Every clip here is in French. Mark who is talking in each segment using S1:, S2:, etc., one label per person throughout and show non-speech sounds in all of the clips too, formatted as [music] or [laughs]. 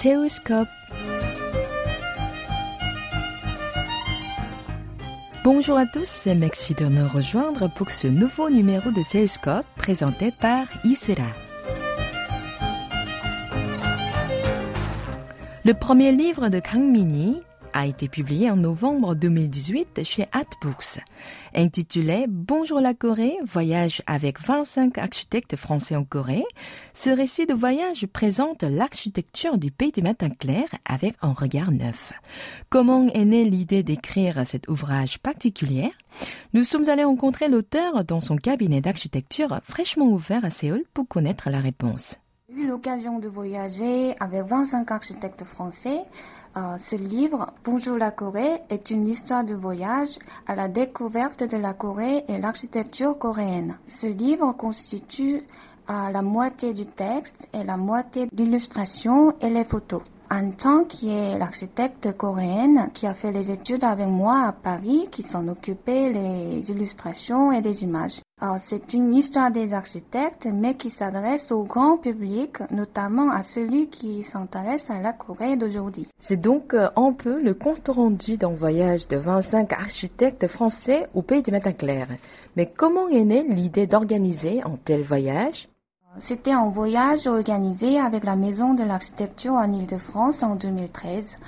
S1: Seoulscope. Bonjour à tous, merci de nous rejoindre pour ce nouveau numéro de Seoulscope présenté par Isera. Le premier livre de Kang Mini a été publié en novembre 2018 chez Atbooks. Intitulé Bonjour la Corée, voyage avec 25 architectes français en Corée, ce récit de voyage présente l'architecture du pays du matin clair avec un regard neuf. Comment est née l'idée d'écrire cet ouvrage particulier? Nous sommes allés rencontrer l'auteur dans son cabinet d'architecture fraîchement ouvert à Séoul pour connaître la réponse.
S2: Eu l'occasion de voyager avec 25 architectes français euh, ce livre, Bonjour la Corée, est une histoire de voyage à la découverte de la Corée et l'architecture coréenne. Ce livre constitue euh, la moitié du texte et la moitié d'illustration et les photos. En tant que l'architecte coréenne qui a fait les études avec moi à Paris, qui s'en occupait les illustrations et des images. c'est une histoire des architectes, mais qui s'adresse au grand public, notamment à celui qui s'intéresse à la Corée d'aujourd'hui.
S1: C'est donc euh, un peu le compte rendu d'un voyage de 25 architectes français au pays du matin. Mais comment est née l'idée d'organiser un tel voyage?
S2: C'était un voyage organisé avec la Maison de l'Architecture en Ile-de-France en 2013.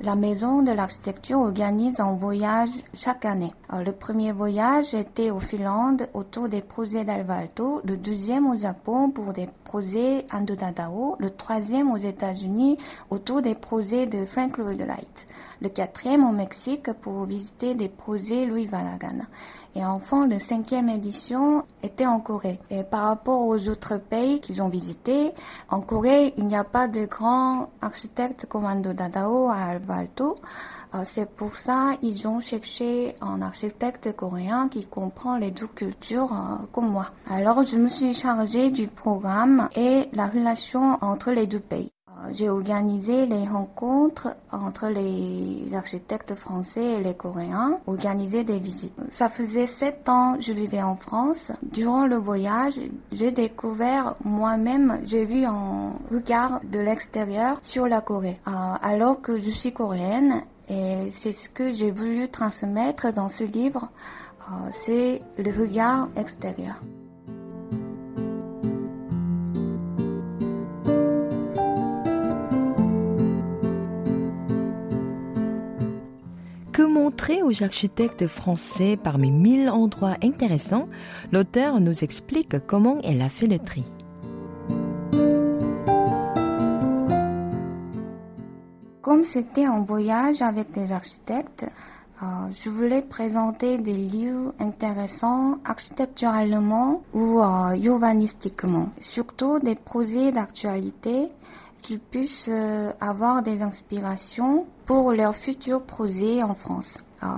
S2: La Maison de l'Architecture organise un voyage chaque année. le premier voyage était au Finlande autour des projets d'Alvalto, le deuxième au Japon pour des projets Andodadao, le troisième aux États-Unis autour des projets de Frank Lloyd Wright, le quatrième au Mexique pour visiter des projets Louis Valagan. Et enfin, la cinquième édition était en Corée. Et par rapport aux autres pays qu'ils ont visités, en Corée, il n'y a pas de grands architectes comme Ando Dadao à Euh, c'est pour ça ils ont cherché un architecte coréen qui comprend les deux cultures euh, comme moi. Alors je me suis chargée du programme et la relation entre les deux pays. J'ai organisé les rencontres entre les architectes français et les coréens, organisé des visites. Ça faisait sept ans que je vivais en France. Durant le voyage, j'ai découvert moi-même, j'ai vu un regard de l'extérieur sur la Corée. Euh, alors que je suis coréenne et c'est ce que j'ai voulu transmettre dans ce livre, euh, c'est le regard extérieur.
S1: Aux architectes français parmi mille endroits intéressants, l'auteur nous explique comment elle a fait le tri.
S2: Comme c'était un voyage avec des architectes, euh, je voulais présenter des lieux intéressants architecturalement ou euh, urbanistiquement, surtout des projets d'actualité qu'ils puissent euh, avoir des inspirations pour leurs futurs projets en France.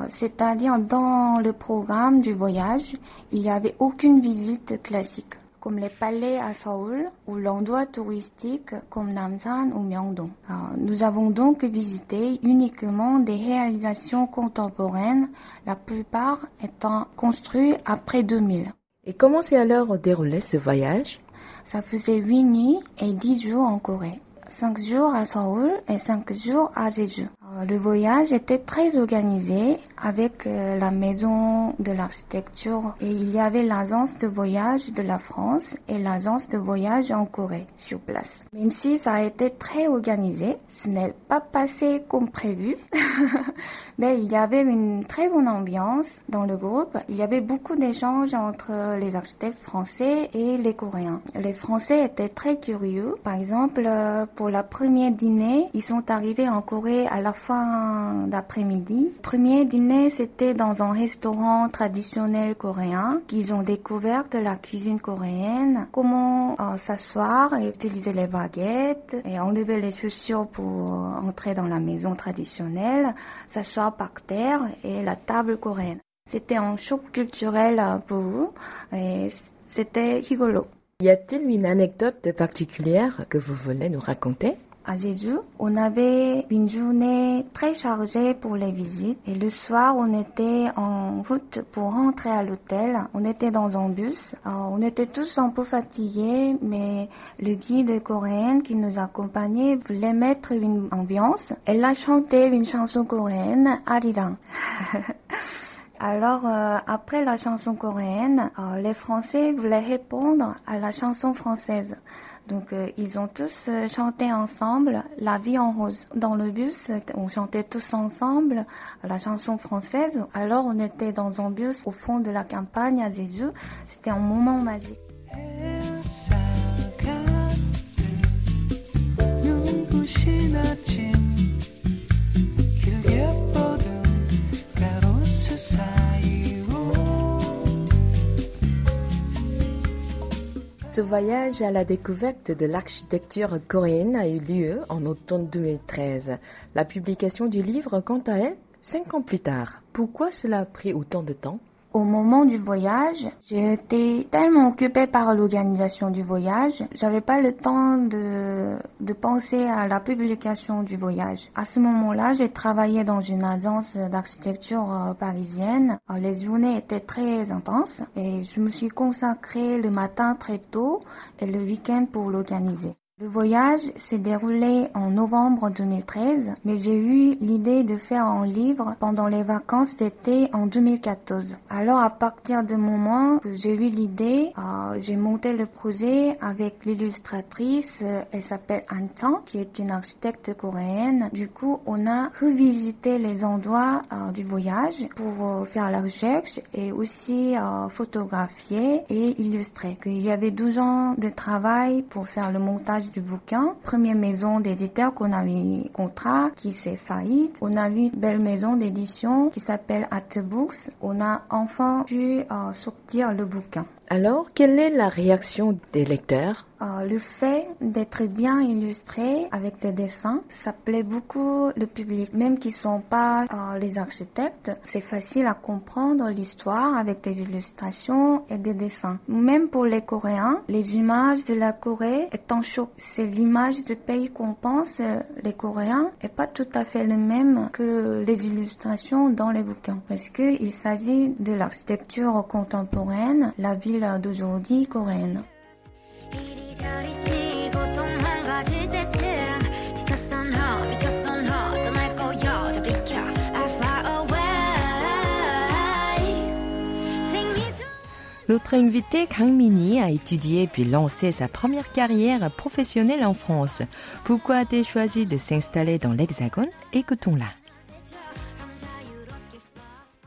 S2: C'est-à-dire dans le programme du voyage, il n'y avait aucune visite classique, comme les palais à Seoul ou l'endroit touristique comme Namsan ou Myeongdong. Nous avons donc visité uniquement des réalisations contemporaines, la plupart étant construites après 2000.
S1: Et comment s'est alors déroulé ce voyage?
S2: Ça faisait 8 nuits et 10 jours en Corée. 5 jours à Seoul et 5 jours à Jeju. Euh, le voyage était très organisé avec euh, la maison de l'architecture et il y avait l'agence de voyage de la France et l'agence de voyage en Corée sur place. Même si ça a été très organisé, ce n'est pas passé comme prévu, [laughs] mais il y avait une très bonne ambiance dans le groupe. Il y avait beaucoup d'échanges entre les architectes français et les Coréens. Les Français étaient très curieux. Par exemple, euh, pour la première dîner, ils sont arrivés en Corée à la fin d'après-midi. Premier dîner, c'était dans un restaurant traditionnel coréen qu'ils ont découvert de la cuisine coréenne, comment euh, s'asseoir et utiliser les baguettes et enlever les chaussures pour entrer dans la maison traditionnelle, s'asseoir par terre et la table coréenne. C'était un choc culturel pour vous et c'était rigolo.
S1: Y a-t-il une anecdote particulière que vous voulez nous raconter?
S2: On avait une journée très chargée pour les visites et le soir on était en route pour rentrer à l'hôtel. On était dans un bus. on était tous un peu fatigués mais le guide coréen qui nous accompagnait voulait mettre une ambiance. Elle a chanté une chanson coréenne, Arirang. [laughs] Alors, euh, après la chanson coréenne, euh, les Français voulaient répondre à la chanson française. Donc, euh, ils ont tous chanté ensemble La vie en rose. Dans le bus, on chantait tous ensemble la chanson française. Alors, on était dans un bus au fond de la campagne à Jeju. C'était un moment magique.
S1: Ce voyage à la découverte de l'architecture coréenne a eu lieu en automne 2013. La publication du livre, quant à elle, cinq ans plus tard. Pourquoi cela a pris autant de temps?
S2: Au moment du voyage, été tellement occupée par l'organisation du voyage, j'avais pas le temps de, de penser à la publication du voyage. À ce moment-là, j'ai travaillé dans une agence d'architecture euh, parisienne. Euh, les journées étaient très intenses et je me suis consacrée le matin très tôt et le week-end pour l'organiser. Le voyage s'est déroulé en novembre 2013, mais j'ai eu l'idée de faire un livre pendant les vacances d'été en 2014. Alors à partir du moment que j'ai eu l'idée, euh, j'ai monté le projet avec l'illustratrice, euh, elle s'appelle An qui est une architecte coréenne. Du coup, on a revisité les endroits euh, du voyage pour faire la recherche et aussi photographier et illustrer. Il y avait 12 ans de travail pour faire le montage du bouquin. Première maison d'éditeur qu'on a eu contrat qui s'est faillite. On a eu une belle maison d'édition qui s'appelle Books. On a enfin pu euh, sortir le bouquin.
S1: Alors, quelle est la réaction des lecteurs?
S2: Euh, le fait d'être bien illustré avec des dessins, ça plaît beaucoup le public, même qui sont pas euh, les architectes. C'est facile à comprendre l'histoire avec des illustrations et des dessins. Même pour les Coréens, les images de la Corée est en choc. C'est l'image du pays qu'on pense, euh, les Coréens, et pas tout à fait le même que les illustrations dans les bouquins. Parce que il s'agit de l'architecture contemporaine, la ville d'aujourd'hui coréenne.
S1: Notre invité Kang Mini a étudié puis lancé sa première carrière professionnelle en France. Pourquoi a-t-elle choisi de s'installer dans l'Hexagone? Écoutons-la.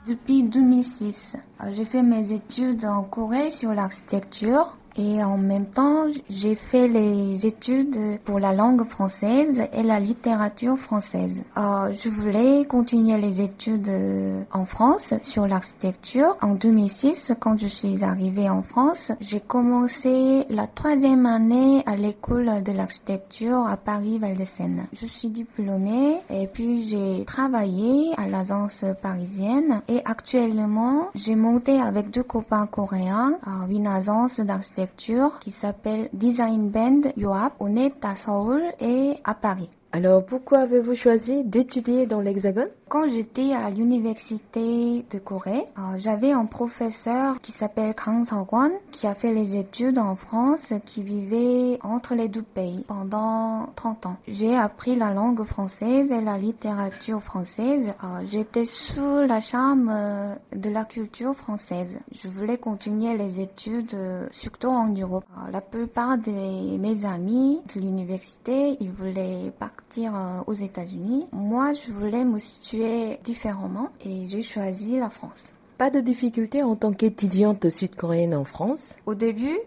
S2: Depuis 2006, j'ai fait mes études en Corée sur l'architecture et en même temps, j'ai fait les études pour la langue française et la littérature française. Euh, je voulais continuer les études euh, en France sur l'architecture. En 2006, quand je suis arrivée en France, j'ai commencé la troisième année à l'école de l'architecture à Paris-Val-de-Seine. Je suis diplômée et puis j'ai travaillé à l'agence parisienne et actuellement, j'ai monté avec deux copains coréens à une agence d'architecture qui s'appelle Design Band Yoap. On est à Seoul et à Paris.
S1: Alors pourquoi avez-vous choisi d'étudier dans l'Hexagone?
S2: Quand j'étais à l'université de Corée, euh, j'avais un professeur qui s'appelle Kang Seok-won qui a fait les études en France, qui vivait entre les deux pays pendant 30 ans. J'ai appris la langue française et la littérature française. Euh, j'étais sous la charme euh, de la culture française. Je voulais continuer les études surtout en Europe. La plupart de mes amis de l'université, ils voulaient partir aux États-Unis. Moi, je voulais me situer différemment et j'ai choisi la France.
S1: Pas de difficulté en tant qu'étudiante sud-coréenne en France
S2: Au début,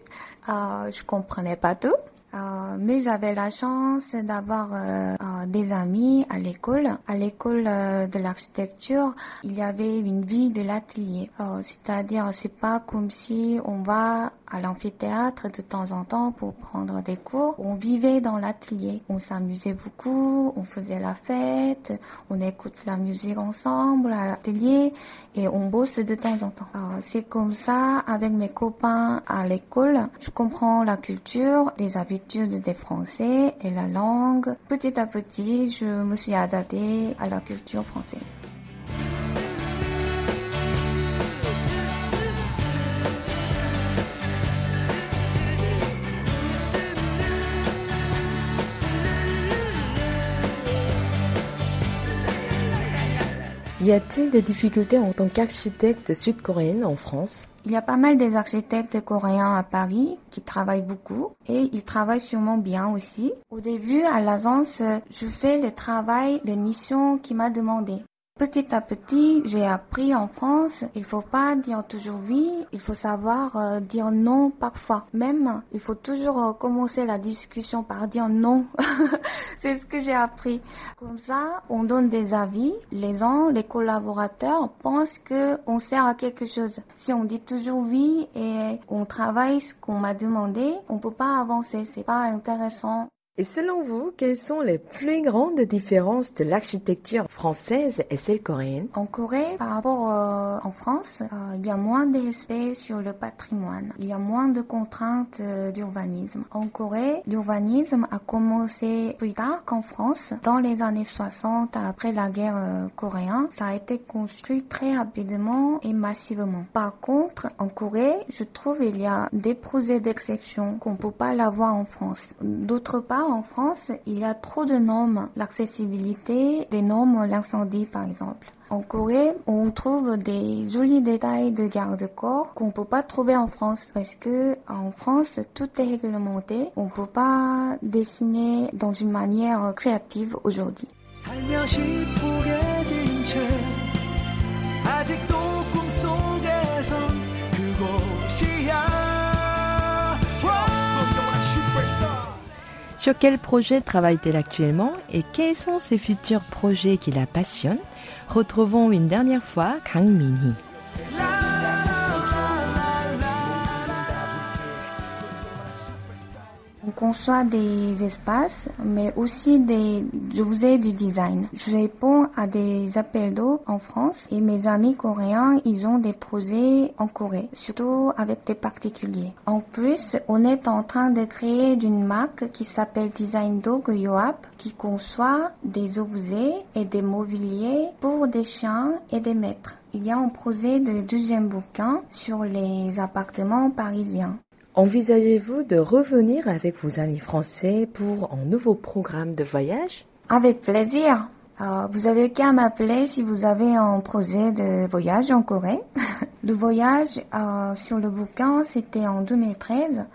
S2: euh, je comprenais pas tout. Euh, mais j'avais la chance d'avoir euh, euh, des amis à l'école. À l'école de l'architecture, il y avait une vie de l'atelier. C'est-à-dire, c'est pas comme si on va à l'amphithéâtre de temps en temps pour prendre des cours. On vivait dans l'atelier. On s'amusait beaucoup, on faisait la fête, on écoute la musique ensemble à l'atelier et on bosse de temps en temps. C'est comme ça avec mes copains à l'école. Je comprends la culture, les habitudes des Français et la langue. Petit à petit, je me suis adaptée à la culture française.
S1: Y a-t-il des difficultés en tant qu'architecte sud-coréenne en France?
S2: Il y a pas mal des architectes coréens à Paris qui travaillent beaucoup et ils travaillent sûrement bien aussi. Au début, à l'agence, je fais le travail, les missions qui m'a demandé. Petit à petit, j'ai appris en France, il faut pas dire toujours oui, il faut savoir euh, dire non parfois. Même, il faut toujours euh, commencer la discussion par dire non. [laughs] C'est ce que j'ai appris. Comme ça, on donne des avis. Les gens, les collaborateurs pensent que on sert à quelque chose. Si on dit toujours oui et on travaille ce qu'on m'a demandé, on peut pas avancer. C'est pas intéressant.
S1: Et selon vous, quelles sont les plus grandes différences de l'architecture française et celle coréenne?
S2: En Corée, par rapport euh, en France, euh, il y a moins de respect sur le patrimoine. Il y a moins de contraintes euh, d'urbanisme. En Corée, l'urbanisme a commencé plus tard qu'en France. Dans les années 60, après la guerre coréenne, ça a été construit très rapidement et massivement. Par contre, en Corée, je trouve il y a des projets d'exception qu'on peut pas l'avoir en France. D'autre part, en France, il y a trop de normes. L'accessibilité, des normes l'incendie par exemple. En Corée, on trouve des jolis détails de garde-corps qu'on peut pas trouver en France parce que en France, tout est réglementé. On peut pas dessiner dans une manière créative aujourd'hui.
S1: Sur quel projet travaille-t-elle actuellement et quels sont ses futurs projets qui la passionnent? Retrouvons une dernière fois Kang Min-hee.
S2: On conçoit des espaces, mais aussi des, ai du design. Je réponds à des appels d'eau en France et mes amis coréens, ils ont des projets en Corée, surtout avec des particuliers. En plus, on est en train de créer une marque qui s'appelle Design Dog Yoap, qui conçoit des objets et des mobiliers pour des chiens et des maîtres. Il y a un projet de deuxième bouquin sur les appartements parisiens.
S1: Envisagez-vous de revenir avec vos amis français pour un nouveau programme de voyage?
S2: Avec plaisir. Euh, vous avez qu'à m'appeler si vous avez un projet de voyage en Corée. [laughs] le voyage euh, sur le bouquin, c'était en 2013.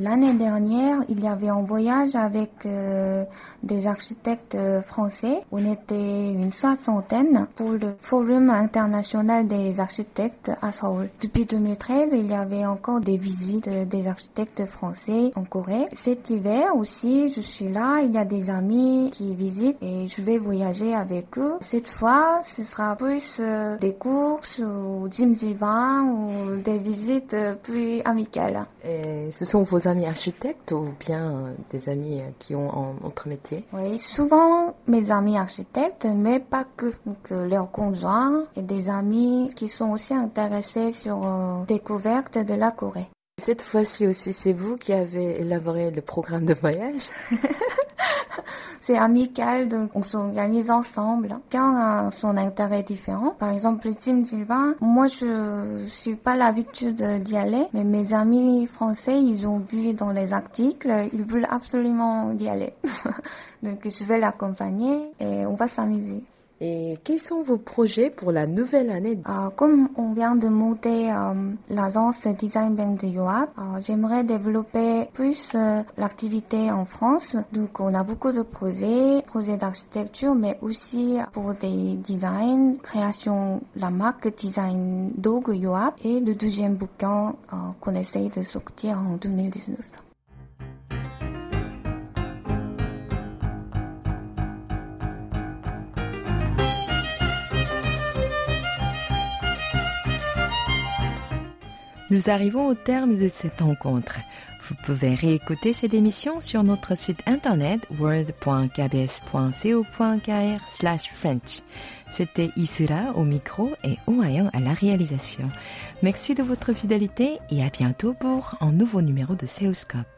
S2: L'année dernière, il y avait un voyage avec euh, des architectes euh, français. On était une soixantaine pour le Forum international des architectes à Seoul. Depuis 2013, il y avait encore des visites des architectes français en Corée. Cet hiver aussi, je suis là. Il y a des amis qui visitent et je vais voyager avec eux. Cette fois, ce sera plus euh, des courses ou gym ou des visites plus amicales.
S1: Et ce sont vos amis architectes ou bien euh, des amis euh, qui ont un autre métier?
S2: Oui, souvent mes amis architectes, mais pas que. Donc, euh, leurs conjoints et des amis qui sont aussi intéressés sur la découverte de la Corée.
S1: Cette fois-ci aussi, c'est vous qui avez élaboré le programme de voyage? [laughs]
S2: c'est amical, donc on s'organise ensemble. Quand a son intérêt différent, par exemple, le team Sylvain, moi je suis pas l'habitude d'y aller, mais mes amis français, ils ont vu dans les articles, ils veulent absolument y aller. [laughs] donc je vais l'accompagner et on va s'amuser.
S1: Et quels sont vos projets pour la nouvelle année?
S2: Euh, Comme on vient de monter euh, l'agence Design Bank de Yoap, euh, j'aimerais développer plus l'activité en France. Donc on a beaucoup de projets, projets d'architecture, mais aussi pour des designs, création la marque Design Dog Yoap et le deuxième bouquin qu'on essaye de sortir en 2019.
S1: Nous arrivons au terme de cette rencontre. Vous pouvez réécouter cette émission sur notre site internet word.kbs.co.kr slash French. C'était Isura au micro et Oayan à la réalisation. Merci de votre fidélité et à bientôt pour un nouveau numéro de Seoscope.